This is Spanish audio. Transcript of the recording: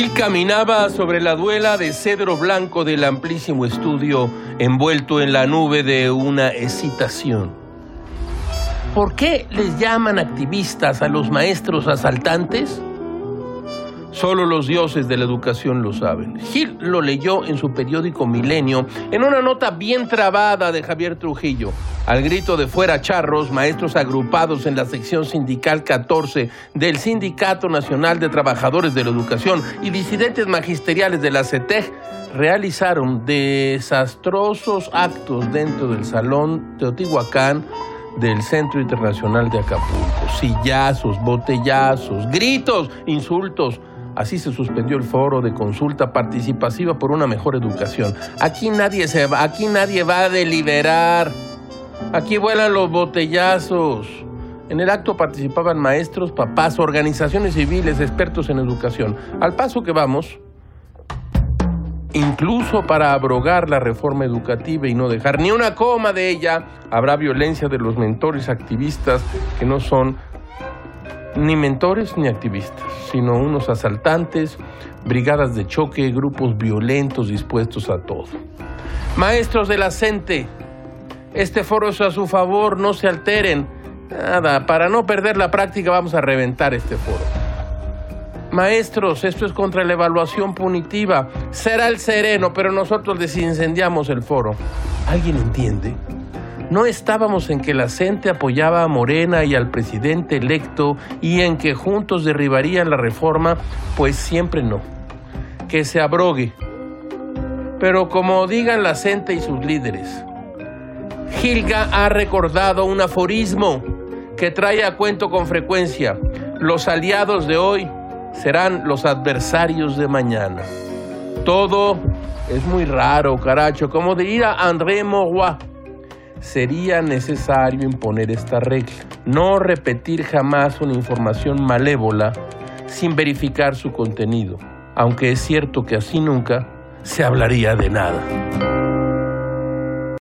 Gil caminaba sobre la duela de cedro blanco del amplísimo estudio, envuelto en la nube de una excitación. ¿Por qué les llaman activistas a los maestros asaltantes? Solo los dioses de la educación lo saben. Gil lo leyó en su periódico Milenio en una nota bien trabada de Javier Trujillo. Al grito de fuera charros, maestros agrupados en la sección sindical 14 del Sindicato Nacional de Trabajadores de la Educación y disidentes magisteriales de la CETEG realizaron desastrosos actos dentro del Salón Teotihuacán del Centro Internacional de Acapulco. Sillazos, botellazos, gritos, insultos. Así se suspendió el foro de consulta participativa por una mejor educación. Aquí nadie se va, aquí nadie va a deliberar. Aquí vuelan los botellazos. En el acto participaban maestros, papás, organizaciones civiles, expertos en educación. Al paso que vamos, incluso para abrogar la reforma educativa y no dejar ni una coma de ella, habrá violencia de los mentores activistas que no son ni mentores ni activistas, sino unos asaltantes, brigadas de choque, grupos violentos dispuestos a todo. Maestros de la CENTE, este foro es a su favor, no se alteren. Nada, para no perder la práctica vamos a reventar este foro. Maestros, esto es contra la evaluación punitiva. Será el sereno, pero nosotros desincendiamos el foro. ¿Alguien entiende? No estábamos en que la gente apoyaba a Morena y al presidente electo y en que juntos derribarían la reforma, pues siempre no. Que se abrogue. Pero como digan la gente y sus líderes, Gilga ha recordado un aforismo que trae a cuento con frecuencia. Los aliados de hoy serán los adversarios de mañana. Todo es muy raro, caracho. Como diría André Mauroy, sería necesario imponer esta regla. No repetir jamás una información malévola sin verificar su contenido, aunque es cierto que así nunca se hablaría de nada.